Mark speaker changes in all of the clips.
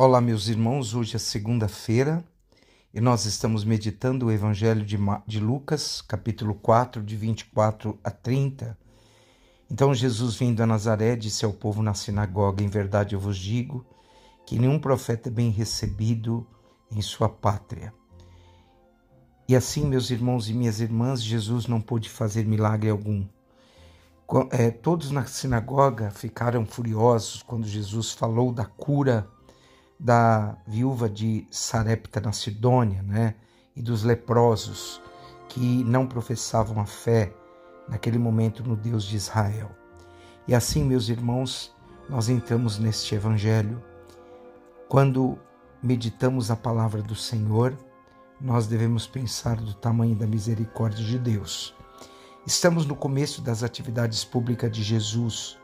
Speaker 1: Olá, meus irmãos. Hoje é segunda-feira e nós estamos meditando o Evangelho de, Lucas, capítulo 4, de 24 a 30. Então, Jesus, vindo a Nazaré, disse ao povo na sinagoga: Em verdade eu vos digo que nenhum profeta é bem recebido em sua pátria. E assim, meus irmãos e minhas irmãs, Jesus não pôde fazer milagre algum. É, todos na sinagoga ficaram furiosos quando Jesus falou da cura da viúva de Sarepta na Sidônia, né? E dos leprosos que não professavam a fé naquele momento no Deus de Israel. E assim, meus irmãos, nós entramos neste evangelho. Quando meditamos a palavra do Senhor, nós devemos pensar do tamanho da misericórdia de Deus. Estamos no começo das atividades públicas de Jesus,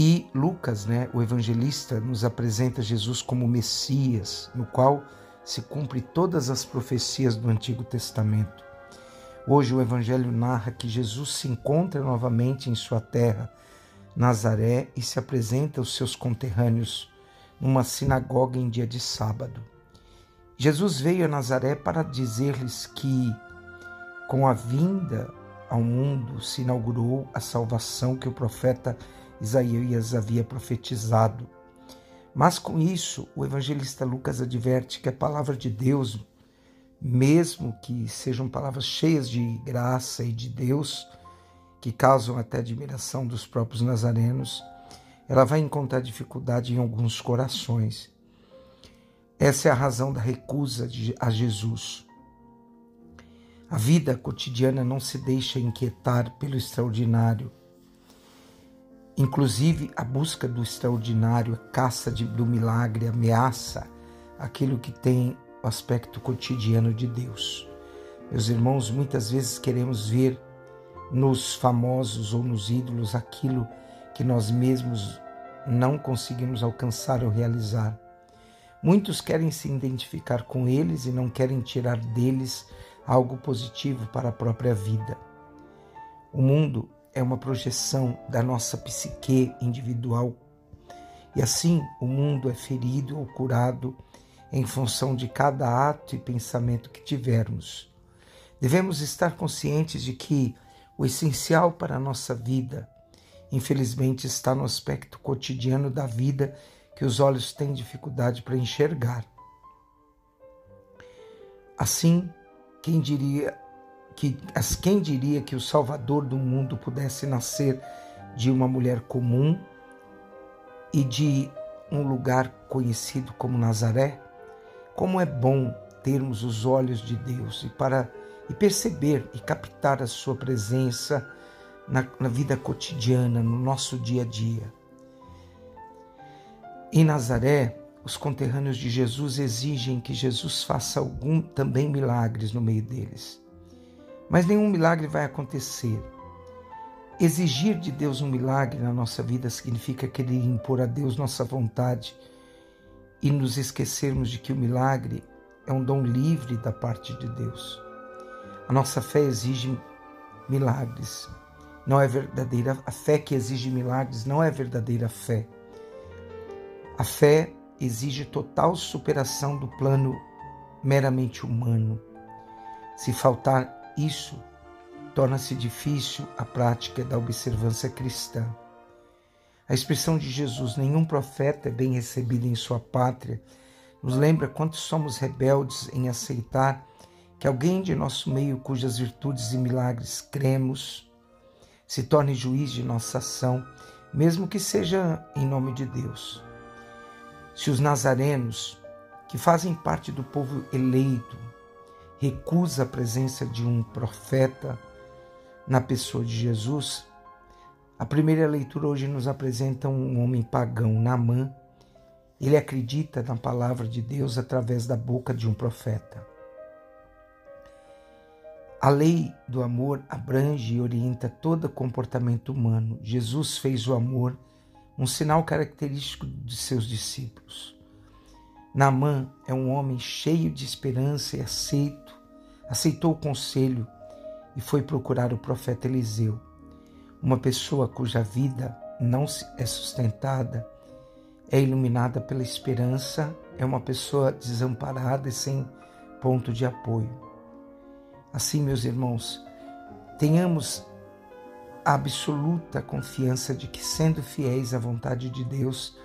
Speaker 1: e Lucas, né, o evangelista, nos apresenta Jesus como Messias, no qual se cumpre todas as profecias do Antigo Testamento. Hoje o evangelho narra que Jesus se encontra novamente em sua terra, Nazaré, e se apresenta aos seus conterrâneos numa sinagoga em dia de sábado. Jesus veio a Nazaré para dizer-lhes que, com a vinda ao mundo, se inaugurou a salvação que o profeta Isaías havia profetizado. Mas com isso, o evangelista Lucas adverte que a palavra de Deus, mesmo que sejam palavras cheias de graça e de Deus, que causam até admiração dos próprios nazarenos, ela vai encontrar dificuldade em alguns corações. Essa é a razão da recusa a Jesus. A vida cotidiana não se deixa inquietar pelo extraordinário, Inclusive, a busca do extraordinário, a caça de, do milagre, ameaça aquilo que tem o aspecto cotidiano de Deus. Meus irmãos, muitas vezes queremos ver nos famosos ou nos ídolos aquilo que nós mesmos não conseguimos alcançar ou realizar. Muitos querem se identificar com eles e não querem tirar deles algo positivo para a própria vida. O mundo é uma projeção da nossa psique individual. E assim o mundo é ferido ou curado em função de cada ato e pensamento que tivermos. Devemos estar conscientes de que o essencial para a nossa vida, infelizmente, está no aspecto cotidiano da vida que os olhos têm dificuldade para enxergar. Assim, quem diria que quem diria que o Salvador do mundo pudesse nascer de uma mulher comum e de um lugar conhecido como Nazaré? Como é bom termos os olhos de Deus e para e perceber e captar a sua presença na, na vida cotidiana, no nosso dia a dia. Em Nazaré, os conterrâneos de Jesus exigem que Jesus faça algum também milagres no meio deles. Mas nenhum milagre vai acontecer. Exigir de Deus um milagre na nossa vida significa querer impor a Deus nossa vontade e nos esquecermos de que o milagre é um dom livre da parte de Deus. A nossa fé exige milagres. Não é verdadeira a fé que exige milagres não é verdadeira fé. A fé exige total superação do plano meramente humano. Se faltar isso torna-se difícil a prática da observância cristã. A expressão de Jesus, nenhum profeta é bem recebido em sua pátria, nos lembra quanto somos rebeldes em aceitar que alguém de nosso meio, cujas virtudes e milagres cremos, se torne juiz de nossa ação, mesmo que seja em nome de Deus. Se os nazarenos, que fazem parte do povo eleito, recusa a presença de um profeta na pessoa de Jesus, a primeira leitura hoje nos apresenta um homem pagão, Naamã. Ele acredita na palavra de Deus através da boca de um profeta. A lei do amor abrange e orienta todo comportamento humano. Jesus fez o amor um sinal característico de seus discípulos. Naamã é um homem cheio de esperança e aceito, aceitou o conselho e foi procurar o profeta Eliseu, uma pessoa cuja vida não é sustentada é iluminada pela esperança, é uma pessoa desamparada e sem ponto de apoio. Assim, meus irmãos, tenhamos a absoluta confiança de que, sendo fiéis à vontade de Deus,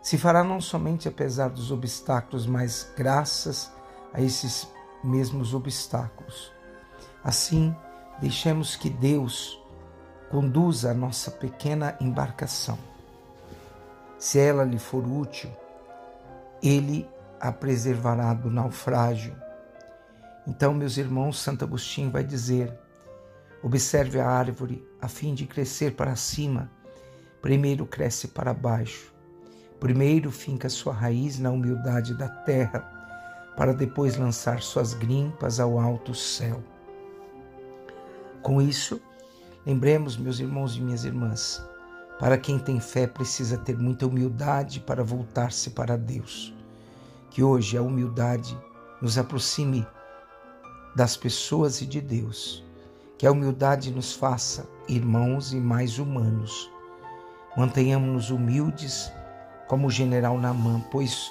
Speaker 1: se fará não somente apesar dos obstáculos, mas graças a esses mesmos obstáculos. Assim, deixemos que Deus conduza a nossa pequena embarcação. Se ela lhe for útil, ele a preservará do naufrágio. Então, meus irmãos, Santo Agostinho vai dizer: observe a árvore a fim de crescer para cima. Primeiro cresce para baixo. Primeiro finca sua raiz na humildade da terra, para depois lançar suas grimpas ao alto céu. Com isso, lembremos, meus irmãos e minhas irmãs, para quem tem fé precisa ter muita humildade para voltar-se para Deus. Que hoje a humildade nos aproxime das pessoas e de Deus. Que a humildade nos faça irmãos e mais humanos. Mantenhamos-nos humildes como o general Namã, pois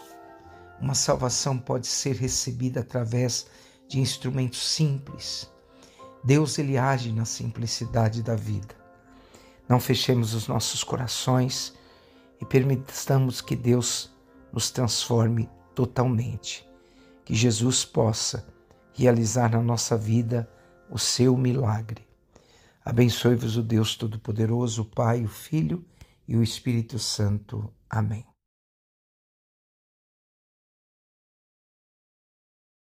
Speaker 1: uma salvação pode ser recebida através de instrumentos simples. Deus ele age na simplicidade da vida. Não fechemos os nossos corações e permitamos que Deus nos transforme totalmente. Que Jesus possa realizar na nossa vida o seu milagre. Abençoe-vos o Deus Todo-Poderoso, o Pai, o Filho e o Espírito Santo. Amém.